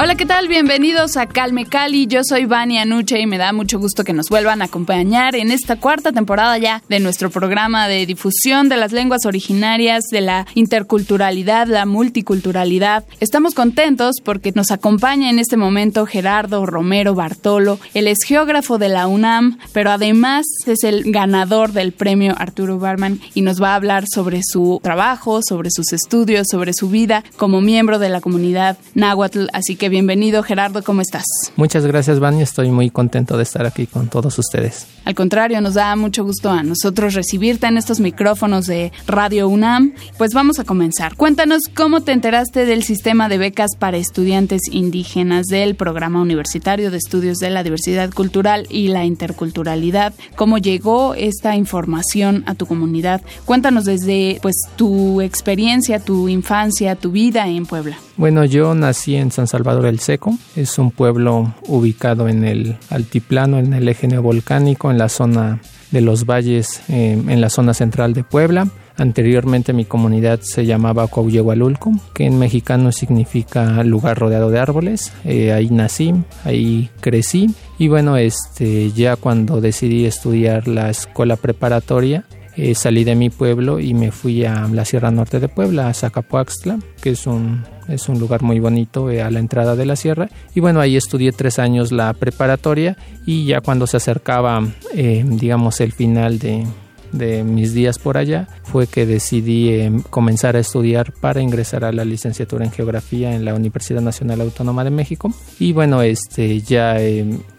Hola, ¿qué tal? Bienvenidos a Calme Cali. Yo soy Vania Nuche y me da mucho gusto que nos vuelvan a acompañar en esta cuarta temporada ya de nuestro programa de difusión de las lenguas originarias, de la interculturalidad, la multiculturalidad. Estamos contentos porque nos acompaña en este momento Gerardo Romero Bartolo. Él es geógrafo de la UNAM, pero además es el ganador del premio Arturo Barman y nos va a hablar sobre su trabajo, sobre sus estudios, sobre su vida como miembro de la comunidad náhuatl. Así que bienvenido Gerardo, ¿cómo estás? Muchas gracias Vani, estoy muy contento de estar aquí con todos ustedes. Al contrario, nos da mucho gusto a nosotros recibirte en estos micrófonos de Radio UNAM. Pues vamos a comenzar. Cuéntanos cómo te enteraste del sistema de becas para estudiantes indígenas del Programa Universitario de Estudios de la Diversidad Cultural y la Interculturalidad. ¿Cómo llegó esta información a tu comunidad? Cuéntanos desde pues tu experiencia, tu infancia, tu vida en Puebla. Bueno, yo nací en San Salvador el Seco. Es un pueblo ubicado en el altiplano, en el eje neovolcánico, en la zona de los valles, eh, en la zona central de Puebla. Anteriormente mi comunidad se llamaba Coahuyehualulco, que en mexicano significa lugar rodeado de árboles. Eh, ahí nací, ahí crecí y bueno, este, ya cuando decidí estudiar la escuela preparatoria, eh, salí de mi pueblo y me fui a la Sierra Norte de Puebla, a Zacapoaxtla, que es un, es un lugar muy bonito eh, a la entrada de la sierra. Y bueno, ahí estudié tres años la preparatoria y ya cuando se acercaba, eh, digamos, el final de, de mis días por allá fue que decidí comenzar a estudiar para ingresar a la licenciatura en geografía en la Universidad Nacional Autónoma de México y bueno este ya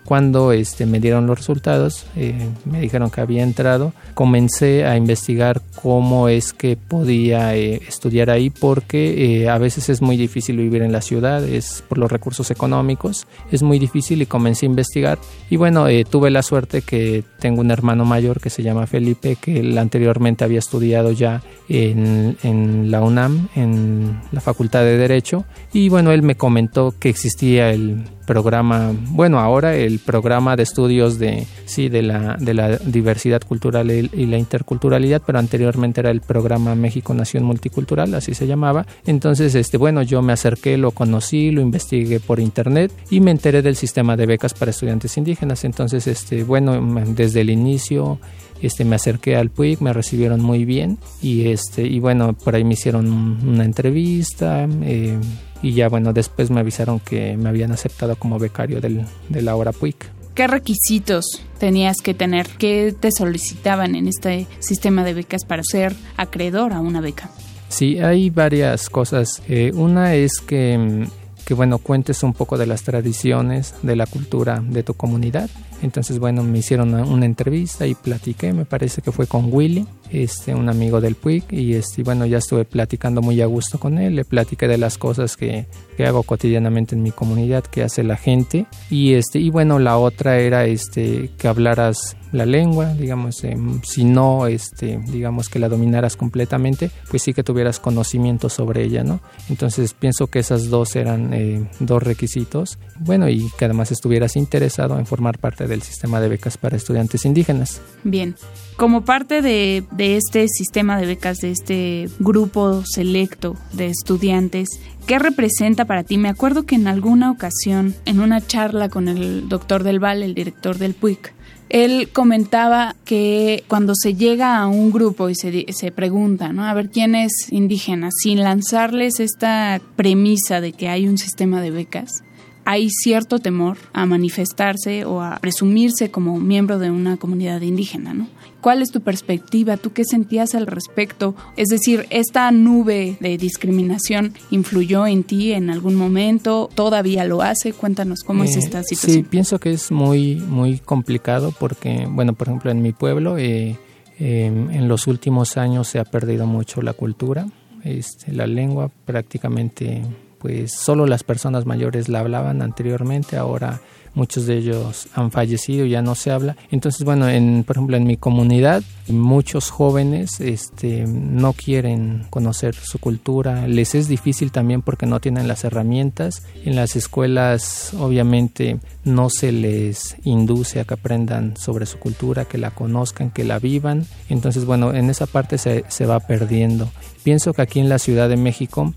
cuando este, me dieron los resultados, eh, me dijeron que había entrado, comencé a investigar cómo es que podía eh, estudiar ahí porque eh, a veces es muy difícil vivir en la ciudad, es por los recursos económicos, es muy difícil y comencé a investigar. Y bueno, tuve la suerte que tengo un hermano mayor que se llama Felipe, que él anteriormente había estudiado ya en, en la UNAM, en la Facultad de Derecho. Y bueno, él me comentó que existía el programa, bueno, ahora el programa de estudios de sí de la de la diversidad cultural y la interculturalidad, pero anteriormente era el programa México Nación Multicultural, así se llamaba. Entonces, este bueno, yo me acerqué, lo conocí, lo investigué por internet y me enteré del sistema de becas para estudiantes indígenas. Entonces, este bueno, desde el inicio este me acerqué al PUIC, me recibieron muy bien y este y bueno, por ahí me hicieron una entrevista, eh, y ya bueno, después me avisaron que me habían aceptado como becario del, de la hora PUIC. ¿Qué requisitos tenías que tener? ¿Qué te solicitaban en este sistema de becas para ser acreedor a una beca? Sí, hay varias cosas. Eh, una es que, que, bueno, cuentes un poco de las tradiciones, de la cultura de tu comunidad. Entonces, bueno, me hicieron una, entrevista y platiqué, me parece que fue con Willy, este, un amigo del PUIC, y este, bueno, ya estuve platicando muy a gusto con él, le platiqué de las cosas que, que hago cotidianamente en mi comunidad, que hace la gente, y este, y bueno, la otra era este, que hablaras la lengua, digamos, eh, si no, este, digamos que la dominaras completamente, pues sí que tuvieras conocimiento sobre ella, ¿no? Entonces pienso que esas dos eran eh, dos requisitos, bueno, y que además estuvieras interesado en formar parte del sistema de becas para estudiantes indígenas. Bien, como parte de, de este sistema de becas, de este grupo selecto de estudiantes, ¿qué representa para ti? Me acuerdo que en alguna ocasión, en una charla con el doctor Del Val, el director del PUIC, él comentaba que cuando se llega a un grupo y se, pregunta, ¿no? A ver quién es indígena, sin lanzarles esta premisa de que hay un sistema de becas, hay cierto temor a manifestarse o a presumirse como miembro de una comunidad indígena, ¿no? ¿Cuál es tu perspectiva? ¿Tú qué sentías al respecto? Es decir, ¿esta nube de discriminación influyó en ti en algún momento? ¿Todavía lo hace? Cuéntanos cómo es eh, esta situación. Sí, pienso que es muy, muy complicado porque, bueno, por ejemplo, en mi pueblo, eh, em, en los últimos años se ha perdido mucho la cultura, este, la lengua prácticamente pues solo las personas mayores la hablaban anteriormente, ahora muchos de ellos han fallecido, ya no se habla. Entonces, bueno, en, por ejemplo, en mi comunidad, muchos jóvenes este, no quieren conocer su cultura, les es difícil también porque no tienen las herramientas. En las escuelas, obviamente, no se les induce a que aprendan sobre su cultura, que la conozcan, que la vivan. Entonces, bueno, en esa parte se, se va perdiendo. Pienso que aquí en la Ciudad de México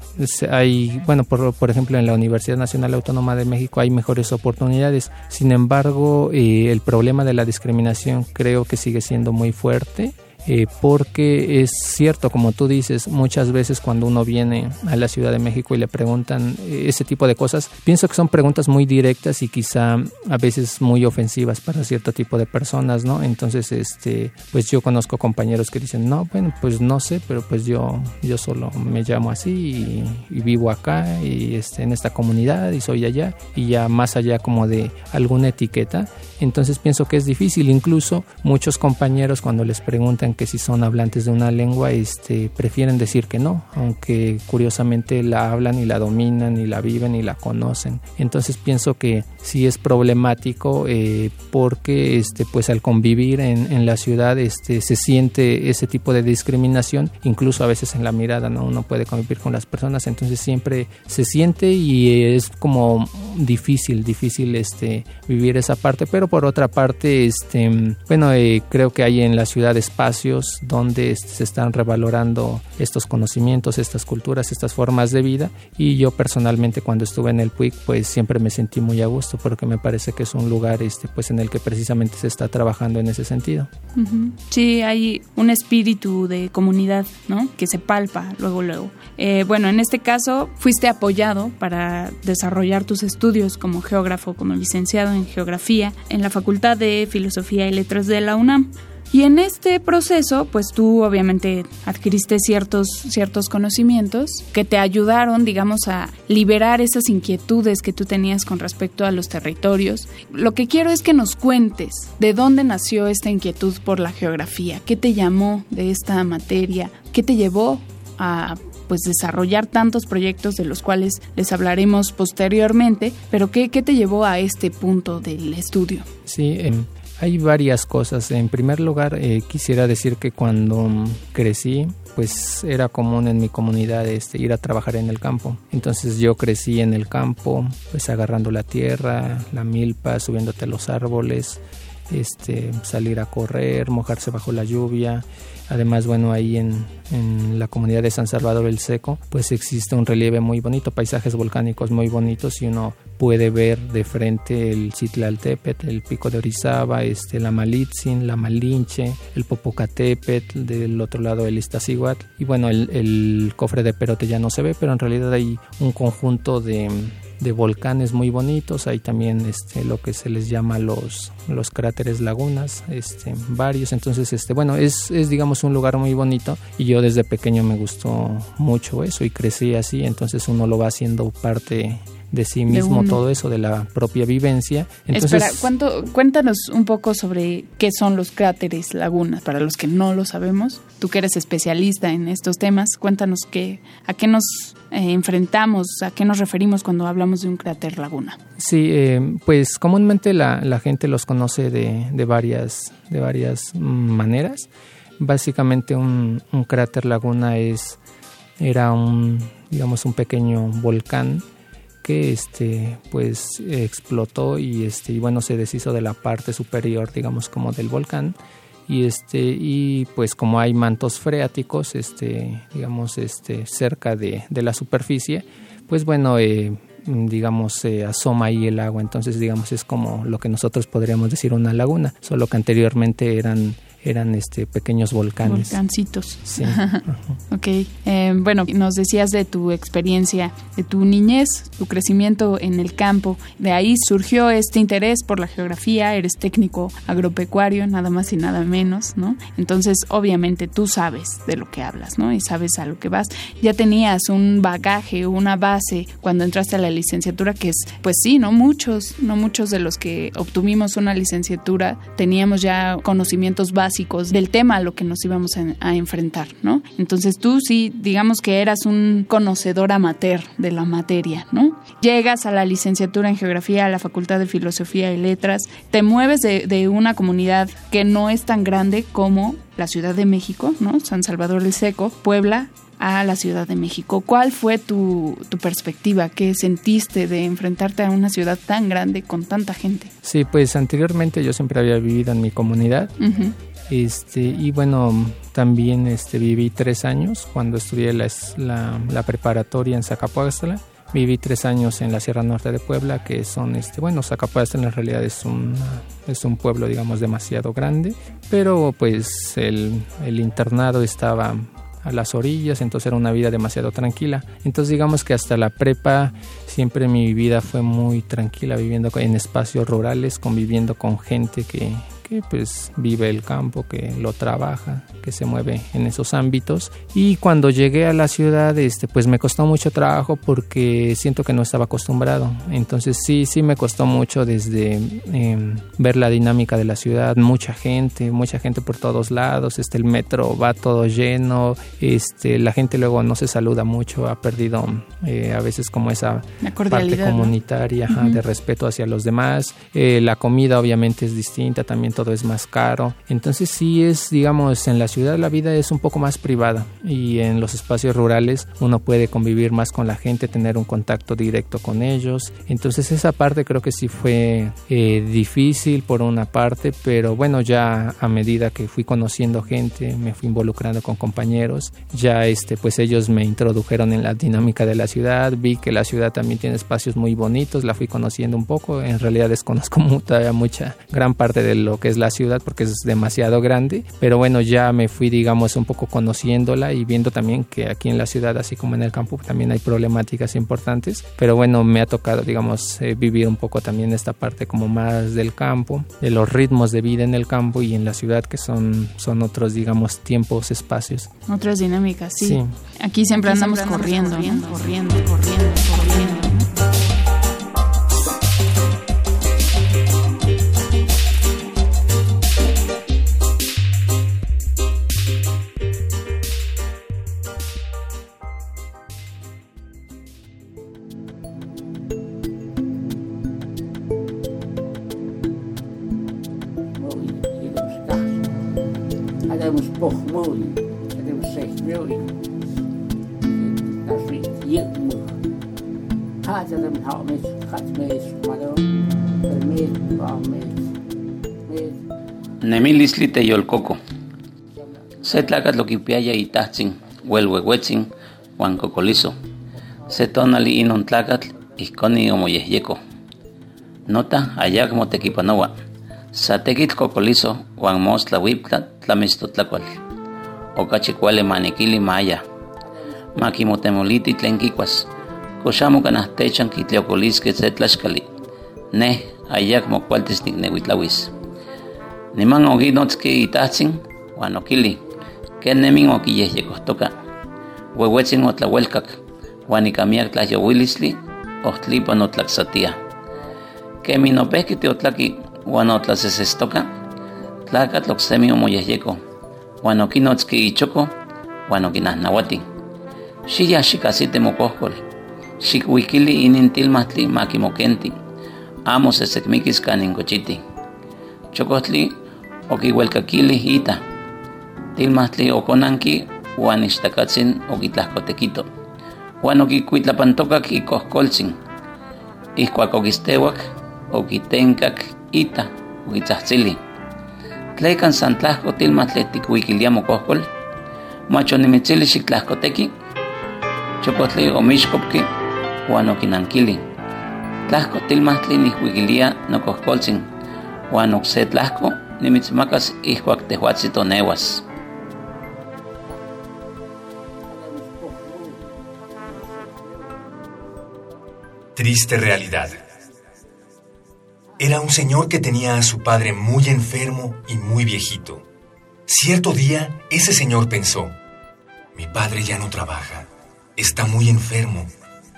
hay, bueno, por, por ejemplo, en la Universidad Nacional Autónoma de México hay mejores oportunidades. Sin embargo, eh, el problema de la discriminación creo que sigue siendo muy fuerte eh, porque es cierto, como tú dices, muchas veces cuando uno viene a la Ciudad de México y le preguntan eh, ese tipo de cosas, pienso que son preguntas muy directas y quizá a veces muy ofensivas para cierto tipo de personas, ¿no? Entonces, este, pues yo conozco compañeros que dicen, no, bueno, pues no sé, pero pues yo, yo solo me llamo así y, vivo acá y este, en esta comunidad y soy allá y ya más allá como de alguna etiqueta. Entonces pienso que es difícil, incluso muchos compañeros cuando les preguntan que si son hablantes de una lengua este, prefieren decir que no, aunque curiosamente la hablan y la dominan y la viven y la conocen. Entonces pienso que sí es problemático eh, porque este, pues al convivir en, en, la ciudad este, se siente ese tipo de discriminación, incluso a veces en la mirada, ¿no? uno puede convivir con las personas, entonces siempre se siente y es como difícil, difícil este, vivir esa parte, pero por otra parte, este, bueno, eh, creo que hay en la ciudad espacio donde se están revalorando estos conocimientos, estas culturas, estas formas de vida y yo personalmente cuando estuve en el PUIC pues siempre me sentí muy a gusto porque me parece que es un lugar este pues en el que precisamente se está trabajando en ese sentido. Sí, hay un espíritu de comunidad, ¿no? Que se palpa luego, luego. Eh, bueno, en este caso fuiste apoyado para desarrollar tus estudios como geógrafo, como licenciado en geografía en la Facultad de Filosofía y Letras de la UNAM. Y en este proceso, pues tú obviamente adquiriste ciertos, ciertos conocimientos que te ayudaron, digamos, a liberar esas inquietudes que tú tenías con respecto a los territorios. Lo que quiero es que nos cuentes de dónde nació esta inquietud por la geografía, qué te llamó de esta materia, qué te llevó a pues desarrollar tantos proyectos de los cuales les hablaremos posteriormente, pero ¿qué, qué te llevó a este punto del estudio? Sí, em, hay varias cosas. En primer lugar, eh, quisiera decir que cuando crecí, pues era común en mi comunidad este, ir a trabajar en el campo. Entonces yo crecí en el campo, pues agarrando la tierra, la milpa, subiéndote a los árboles, este, salir a correr, mojarse bajo la lluvia. Además, bueno, ahí en, en, la comunidad de San Salvador el Seco, pues existe un relieve muy bonito, paisajes volcánicos muy bonitos y uno puede ver de frente el Citlaltépetl, el pico de Orizaba, este, la Malitzin, la Malinche, el Popocatépetl, del otro lado el Iztaccíhuatl y bueno, el, el cofre de Perote ya no se ve, pero en realidad hay un conjunto de de volcanes muy bonitos, hay también este, lo que se les llama los, los cráteres lagunas, este, varios, entonces este, bueno, es, es digamos un lugar muy bonito y yo desde pequeño me gustó mucho eso y crecí así, entonces uno lo va haciendo parte de sí mismo todo eso, de la propia vivencia. Espera, ¿cuánto, cuéntanos un poco sobre qué son los cráteres lagunas, para los que no lo sabemos. Tú que eres especialista en estos temas, cuéntanos qué, a qué nos eh, enfrentamos, a qué nos referimos cuando hablamos de un cráter laguna. Sí, eh, pues comúnmente la, la, gente los conoce de, de, varias, de varias maneras. Básicamente un, un cráter laguna es era un digamos un pequeño volcán que este pues explotó y este y bueno se deshizo de la parte superior digamos como del volcán. Y este y pues como hay mantos freáticos este digamos este cerca de, de la superficie pues bueno eh, digamos se asoma ahí el agua. Entonces digamos es como lo que nosotros podríamos decir una laguna solo que anteriormente eran eran este pequeños volcanes. Volcancitos. Sí. ok. Eh, bueno, nos decías de tu experiencia, de tu niñez, tu crecimiento en el campo. De ahí surgió este interés por la geografía. Eres técnico agropecuario, nada más y nada menos, ¿no? Entonces, obviamente, tú sabes de lo que hablas, ¿no? Y sabes a lo que vas. Ya tenías un bagaje, una base cuando entraste a la licenciatura, que es, pues sí, no muchos, no muchos de los que obtuvimos una licenciatura teníamos ya conocimientos básicos básicos del tema a lo que nos íbamos a, enfrentar, ¿no? Entonces tú sí, digamos que eras un conocedor amateur de la materia, ¿no? Llegas a la licenciatura en geografía, a la Facultad de Filosofía y Letras, te mueves de, de una comunidad que no es tan grande como la Ciudad de México, ¿no? San Salvador del Seco, Puebla, a la Ciudad de México. ¿Cuál fue tu, tu, perspectiva? ¿Qué sentiste de enfrentarte a una ciudad tan grande con tanta gente? Sí, pues anteriormente yo siempre había vivido en mi comunidad. Este, y bueno, también este, viví tres años cuando estudié la, preparatoria en Zacapuastla. Viví tres años en la Sierra Norte de Puebla, que son, este, bueno, Zacapuastla en realidad es un, es un pueblo, digamos, demasiado grande, pero pues el, el internado estaba a las orillas, entonces era una vida demasiado tranquila. Entonces digamos que hasta la prepa siempre mi vida fue muy tranquila, viviendo en espacios rurales, conviviendo con gente que, pues vive el campo, que lo trabaja, que se mueve en esos ámbitos. Y cuando llegué a la ciudad, este, pues me costó mucho trabajo porque siento que no estaba acostumbrado. Entonces sí, sí me costó mucho desde em, ver la dinámica de la ciudad, mucha gente, mucha gente por todos lados, este, el metro va todo lleno, este, la gente luego no se saluda mucho, ha perdido eh, a veces como esa parte comunitaria de respeto hacia los demás. Eh, la comida obviamente es distinta, también todo es más caro. Entonces sí es, digamos, en la ciudad la vida es un poco más privada y en los espacios rurales uno puede convivir más con la gente, tener un contacto directo con ellos. Entonces esa parte creo que sí fue eh, difícil por una parte, pero bueno, ya a medida que fui conociendo gente, me fui involucrando con compañeros, ya este, pues ellos me introdujeron en la dinámica de la ciudad, vi que la ciudad también tiene espacios muy bonitos, la fui conociendo un poco, en realidad desconozco todavía mucha, gran parte de lo que es la ciudad porque es demasiado grande, pero bueno, ya me fui, digamos, un poco conociéndola y viendo también que aquí en la ciudad, así como en el campo, también hay problemáticas importantes, pero bueno, me ha tocado, digamos, eh, vivir un poco también esta parte como más del campo, de los ritmos de vida en el campo y en la ciudad que son, son otros, digamos, tiempos, espacios. Otras dinámicas, sí. Aquí siempre andamos, corriendo, corriendo, corriendo, corriendo, corriendo. Nemilisli teyolcoco. Se tlacatl oquipiaya itahtzin, huelhuehuetzin, huan cocolizo. Se tonali inon tlacatl, ihconi omoyehyeco. Nota ayacmo tequipanoa. Satekit cocolizo, huan mostla huiptla tlamistotlacual. Ocachi cuale maniquili maya. Maquimotemoliti tlen kikuas. Koxamo canahtechan kitleocolisque se tlaxcali. Neh ayacmo cualtis nicnehuitlawis. Niman okinotski itahtzin uan okili ken nemin okiyehyekohtoka. Uehuetzin otlauelkak uan ika miak tlahyowilistli ohtlipan. Kemi uan otlasesestoka, tlakatl oksemi omoyehyeko uan okinotski ichoko uan okinahnawati. Xiya xikasite mokohkol, xikwikili inin tilmahtli makimokenti, amo sesekmikis kanin kochiti. Chokotli okiuelkakili ita. Tilmahtli ixtakatzin okitlahkotekito. Uan okikuitlapantokak ikohkoltzin. Ihkuak okistewak, okitenkak ita, okitzahtsili. Tlekan san tlahko tilmahtli tikuikilia mokohkol, mach onimitzili xitlahkoteki, chokotli omixkopki uan okinankili. Tlahko tilmahtli nihkuikilia nokohkoltzin, uan okse tlahko nimitzmakas ihkuak tehuatzi tonewas. Triste realidad. Era un señor que tenía a su padre muy enfermo y muy viejito. Cierto día, ese señor pensó, mi padre ya no trabaja, está muy enfermo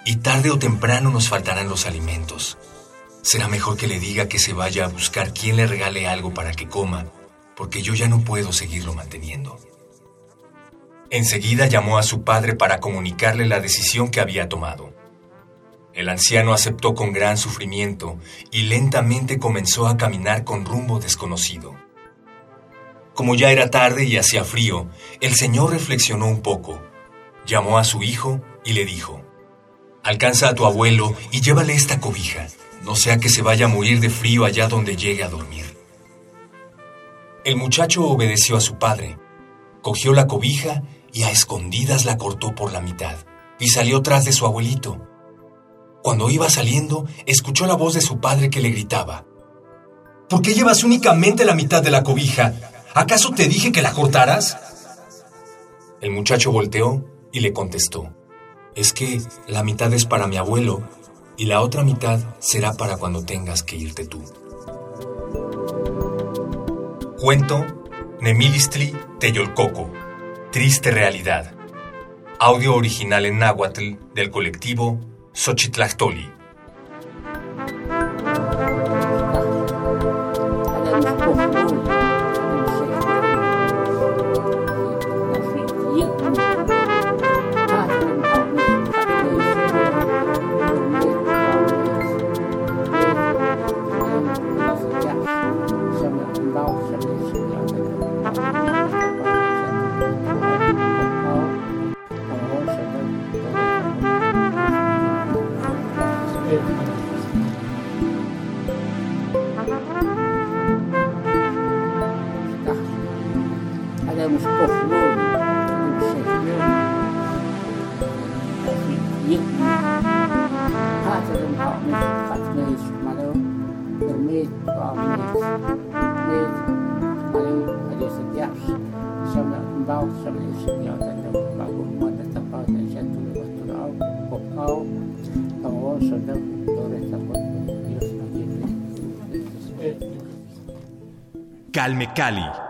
y tarde o temprano nos faltarán los alimentos. Será mejor que le diga que se vaya a buscar quien le regale algo para que coma porque yo ya no puedo seguirlo manteniendo. Enseguida llamó a su padre para comunicarle la decisión que había tomado. El anciano aceptó con gran sufrimiento y lentamente comenzó a caminar con rumbo desconocido. Como ya era tarde y hacía frío, el señor reflexionó un poco, llamó a su hijo y le dijo, Alcanza a tu abuelo y llévale esta cobija, no sea que se vaya a morir de frío allá donde llegue a dormir. El muchacho obedeció a su padre, cogió la cobija y a escondidas la cortó por la mitad y salió tras de su abuelito. Cuando iba saliendo, escuchó la voz de su padre que le gritaba. ¿Por qué llevas únicamente la mitad de la cobija? ¿Acaso te dije que la cortaras? El muchacho volteó y le contestó. Es que la mitad es para mi abuelo y la otra mitad será para cuando tengas que irte tú. Cuento Nemilistli Teyolcoco Triste realidad. Audio original en náhuatl del colectivo Xochitlactoli. Calme Cali.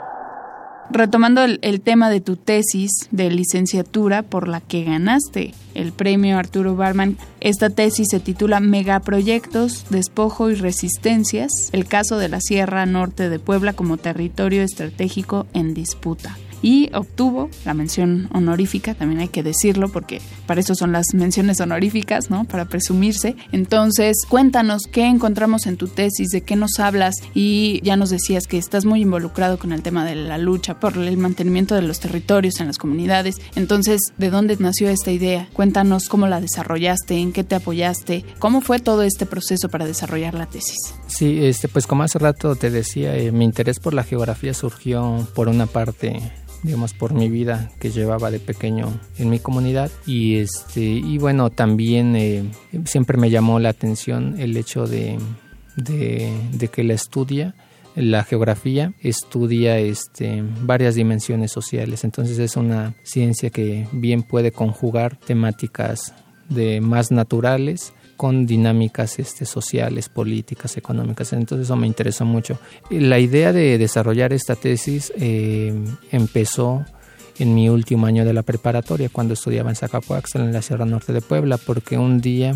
Retomando el, tema de tu tesis de licenciatura por la que ganaste el premio Arturo Barman, esta tesis se titula Megaproyectos, Despojo y Resistencias, el caso de la Sierra Norte de Puebla como territorio estratégico en disputa y obtuvo la mención honorífica, también hay que decirlo porque para eso son las menciones honoríficas, ¿no? Para presumirse. Entonces, cuéntanos qué encontramos en tu tesis, de qué nos hablas y ya nos decías que estás muy involucrado con el tema de la lucha por el mantenimiento de los territorios en las comunidades. Entonces, ¿de dónde nació esta idea? Cuéntanos cómo la desarrollaste, en qué te apoyaste, cómo fue todo este proceso para desarrollar la tesis. Sí, este, pues como hace rato te decía, eh, mi interés por la geografía surgió por una parte digamos por mi vida que llevaba de pequeño en mi comunidad y este y bueno también eh, siempre me llamó la atención el hecho de, de, que la estudia la geografía estudia este, varias dimensiones sociales, entonces es una ciencia que bien puede conjugar temáticas de más naturales con dinámicas este, sociales, políticas, económicas. Entonces eso me interesó mucho. La idea de desarrollar esta tesis eh, empezó en mi último año de la preparatoria, cuando estudiaba en Zacapuaxtla, en la Sierra Norte de Puebla, porque un día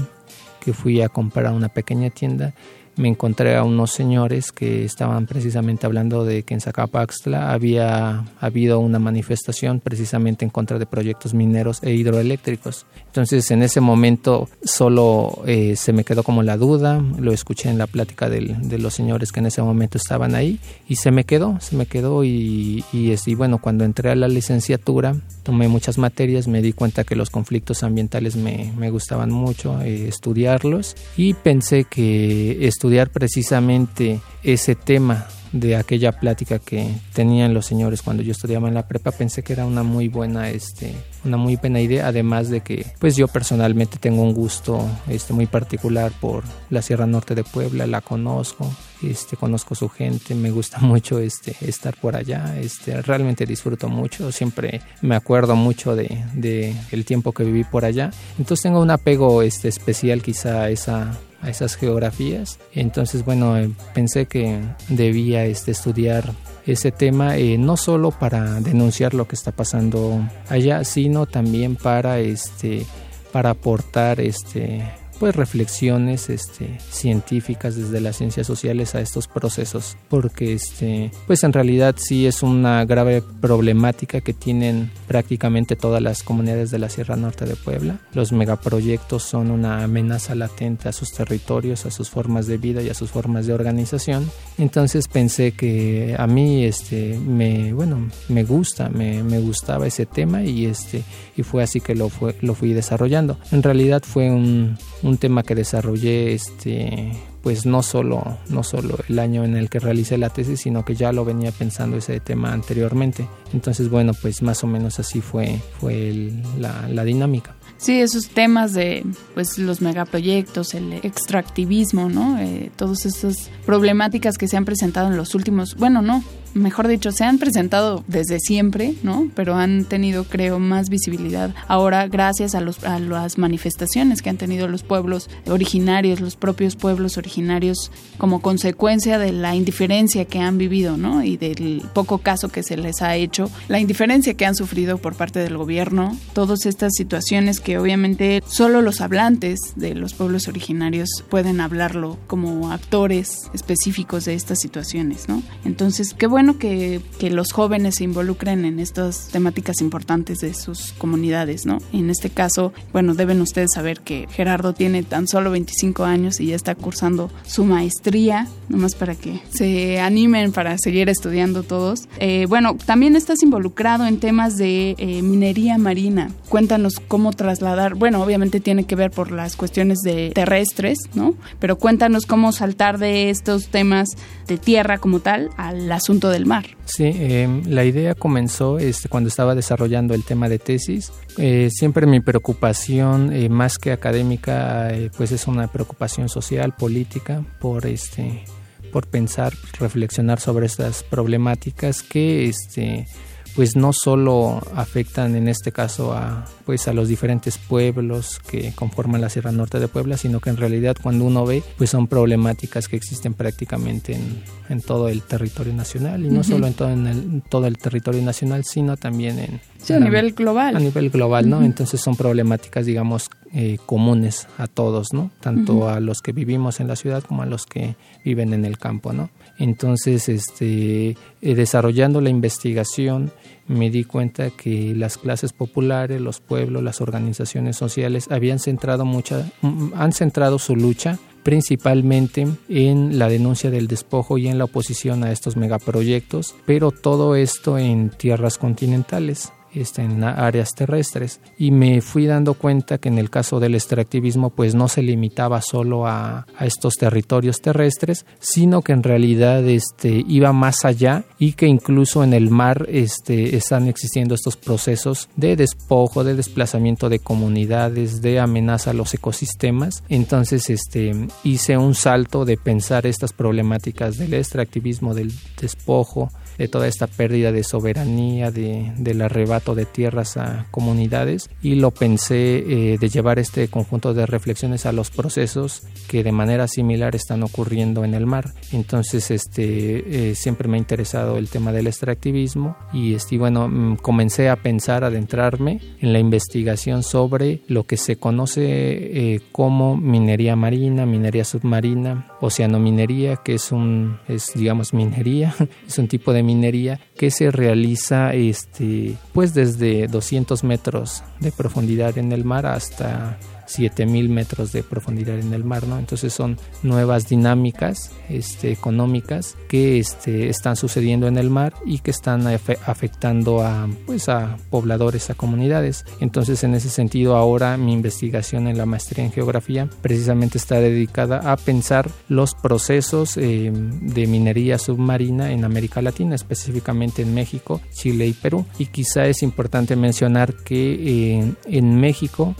que fui a comprar una pequeña tienda, me encontré a unos señores que estaban precisamente hablando de que en Zacapaxtla había habido una manifestación precisamente en contra de proyectos mineros e hidroeléctricos. Entonces en ese momento solo eh, se me quedó como la duda, lo escuché en la plática de los señores que en ese momento estaban ahí y se me quedó, se me quedó y, y, bueno, cuando entré a la licenciatura tomé muchas materias, me di cuenta que los conflictos ambientales me, me gustaban mucho eh, estudiarlos y pensé que estudiar estudiar precisamente ese tema de aquella plática que tenían los señores cuando yo estudiaba en la prepa pensé que era una muy buena este una muy buena idea además de que pues yo personalmente tengo un gusto este muy particular por la Sierra Norte de Puebla la conozco este conozco su gente me gusta mucho este estar por allá este realmente disfruto mucho siempre me acuerdo mucho de, de el tiempo que viví por allá. Entonces tengo un apego este especial quizá a esa a esas geografías. Entonces, bueno, eh, pensé que debía este, estudiar ese tema eh, no solo para denunciar lo que está pasando allá, sino también para este para aportar este pues reflexiones este, científicas desde las ciencias sociales a estos procesos, porque este, pues en realidad sí es una grave problemática que tienen prácticamente todas las comunidades de la Sierra Norte de Puebla. Los megaproyectos son una amenaza latente a sus territorios, a sus formas de vida y a sus formas de organización. Entonces pensé que a mí este, me, bueno, me gusta, me, me gustaba ese tema y, este, y fue así que lo, fue, lo fui desarrollando. En realidad fue un, un tema que desarrollé este, pues no solo, no solo el año en el que realicé la tesis, sino que ya lo venía pensando ese tema anteriormente. Entonces, bueno, pues más o menos así fue, fue la, la dinámica. Sí, esos temas de pues los megaproyectos, el extractivismo, ¿no? Eh, todas esas problemáticas que se han presentado en los últimos, bueno, no, mejor dicho, se han presentado desde siempre, ¿no? Pero han tenido, creo, más visibilidad ahora gracias a, los, a las manifestaciones que han tenido los pueblos originarios, los propios pueblos originarios, como consecuencia de la indiferencia que han vivido, ¿no? Y del poco caso que se les ha hecho, la indiferencia que han sufrido por parte del gobierno, todas estas situaciones que obviamente solo los hablantes de los pueblos originarios pueden hablarlo como actores específicos de estas situaciones, ¿no? Entonces, qué bueno que, que, los jóvenes se involucren en estas temáticas importantes de sus comunidades, ¿no? En este caso, bueno, deben ustedes saber que Gerardo tiene tan solo 25 años y ya está cursando su maestría, nomás para que se animen para seguir estudiando todos. Eh, bueno, también estás involucrado en temas de eh, minería marina. Cuéntanos cómo trasladar, bueno, obviamente tiene que ver por las cuestiones de terrestres, ¿no? Pero cuéntanos cómo saltar de estos temas de tierra como tal al asunto del mar. Sí, em, la idea comenzó este, cuando estaba desarrollando el tema de tesis. Eh, siempre mi preocupación, eh, más que académica, eh, pues es una preocupación social, política, por este por pensar, reflexionar sobre estas problemáticas que este pues no solo afectan en este caso a pues a los diferentes pueblos que conforman la Sierra Norte de Puebla, sino que en realidad cuando uno ve pues son problemáticas que existen prácticamente en, en todo el territorio nacional y no solo en todo, en el, todo el territorio nacional, sino también en, sí, a nivel global. A nivel global, ¿no? Entonces son problemáticas, digamos, eh, comunes a todos, ¿no? Tanto a los que vivimos en la ciudad como a los que viven en el campo, ¿no? Entonces, este, eh, desarrollando la investigación, me di cuenta que las clases populares, los pueblos, las organizaciones sociales habían centrado mucha, mm, han centrado su lucha principalmente en la denuncia del despojo y en la oposición a estos megaproyectos, pero todo esto en tierras continentales este, en áreas terrestres y me fui dando cuenta que en el caso del extractivismo pues no se limitaba solo a, a estos territorios terrestres sino que en realidad este, iba más allá y que incluso en el mar este, están existiendo estos procesos de despojo, de desplazamiento de comunidades, de amenaza a los ecosistemas. Entonces este, hice un salto de pensar estas problemáticas del extractivismo, del despojo, de toda esta pérdida de soberanía, de, del arrebato de tierras a comunidades y lo pensé eh, de llevar este conjunto de reflexiones a los procesos que de manera similar están ocurriendo en el mar. Entonces, este, eh, siempre me ha interesado el tema del extractivismo y, este, bueno, mm, comencé a pensar, a adentrarme en la investigación sobre lo que se conoce eh, como minería marina, minería submarina, oceanominería, que es un, es digamos minería, es un tipo de minería que se realiza este, pues desde 200 metros de profundidad en el mar hasta 7000 metros de profundidad en el mar, ¿no? Entonces son nuevas dinámicas este, económicas que este, están sucediendo en el mar y que están afectando a, pues, a pobladores, a comunidades. Entonces en ese sentido ahora mi investigación en la maestría en geografía precisamente está dedicada a pensar los procesos eh, de minería submarina en América Latina, específicamente en México, Chile y Perú. Y quizá es importante mencionar que eh, en México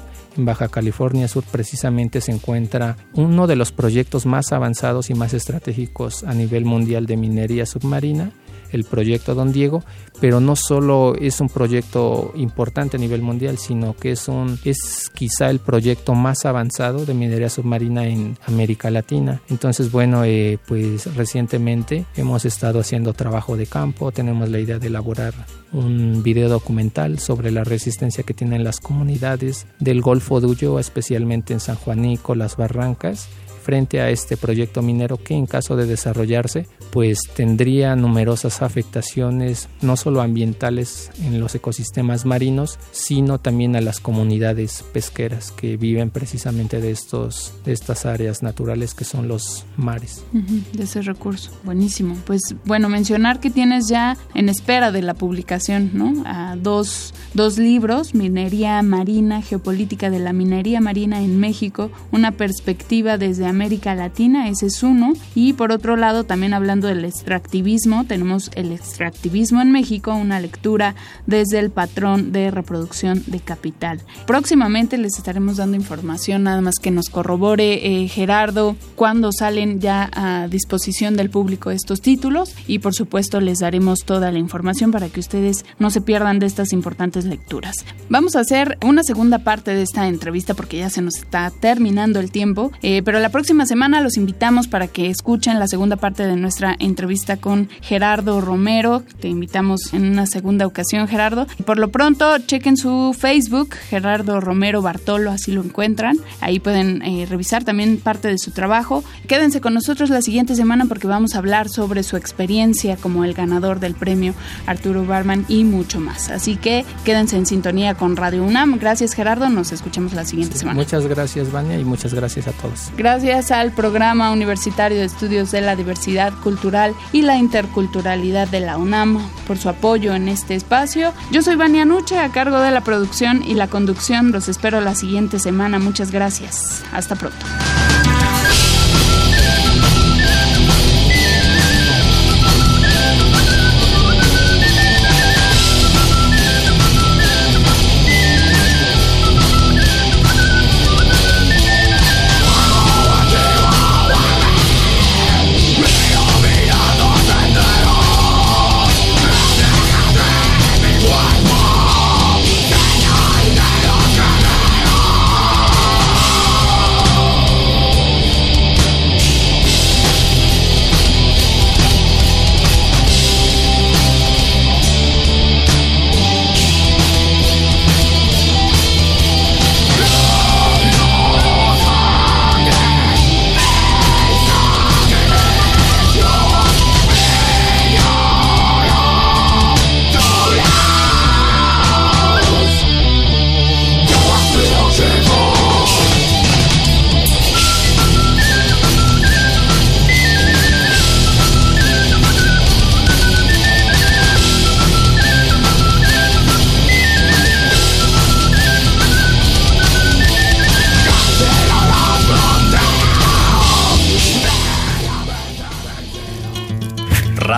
Baja California Sur precisamente se encuentra uno de los proyectos más avanzados y más estratégicos a nivel mundial de minería submarina el proyecto Don Diego, pero no solo es un proyecto importante a nivel mundial, sino que es un es quizá el proyecto más avanzado de minería submarina en América Latina. Entonces, bueno, eh, pues recientemente hemos estado haciendo trabajo de campo, tenemos la idea de elaborar un video documental sobre la resistencia que tienen las comunidades del Golfo de Ulloa, especialmente en San Juanico, Las Barrancas, frente a este proyecto minero que en caso de desarrollarse pues tendría numerosas afectaciones no solo ambientales en los ecosistemas marinos sino también a las comunidades pesqueras que viven precisamente de estos de estas áreas naturales que son los mares. De ese recurso. Buenísimo. Pues bueno mencionar que tienes ya en espera de la publicación no a dos, dos libros minería marina geopolítica de la minería marina en México una perspectiva desde América Latina, ese es uno. Y por otro lado, también hablando del extractivismo, tenemos el extractivismo en México, una lectura desde el patrón de reproducción de capital. Próximamente les estaremos dando información, nada más que nos corrobore eh, Gerardo cuando salen ya a disposición del público estos títulos y por supuesto les daremos toda la información para que ustedes no se pierdan de estas importantes lecturas. Vamos a hacer una segunda parte de esta entrevista porque ya se nos está terminando el tiempo, eh, pero la próxima próxima semana los invitamos para que escuchen la segunda parte de nuestra entrevista con Gerardo Romero. Te invitamos en una segunda ocasión, Gerardo. Y por lo pronto, chequen su Facebook, Gerardo Romero Bartolo, así lo encuentran. Ahí pueden eh, revisar también parte de su trabajo. Quédense con nosotros la siguiente semana porque vamos a hablar sobre su experiencia como el ganador del premio Arturo Barman y mucho más. Así que quédense en sintonía con Radio UNAM. Gracias, Gerardo. Nos escuchamos la siguiente semana. Muchas gracias, Vania, y muchas gracias a todos. Al Programa Universitario de Estudios de la Diversidad Cultural y la Interculturalidad de la UNAM por su apoyo en este espacio. Yo soy Vania Nuche, a cargo de la producción y la conducción. Los espero la siguiente semana. Muchas gracias. Hasta pronto.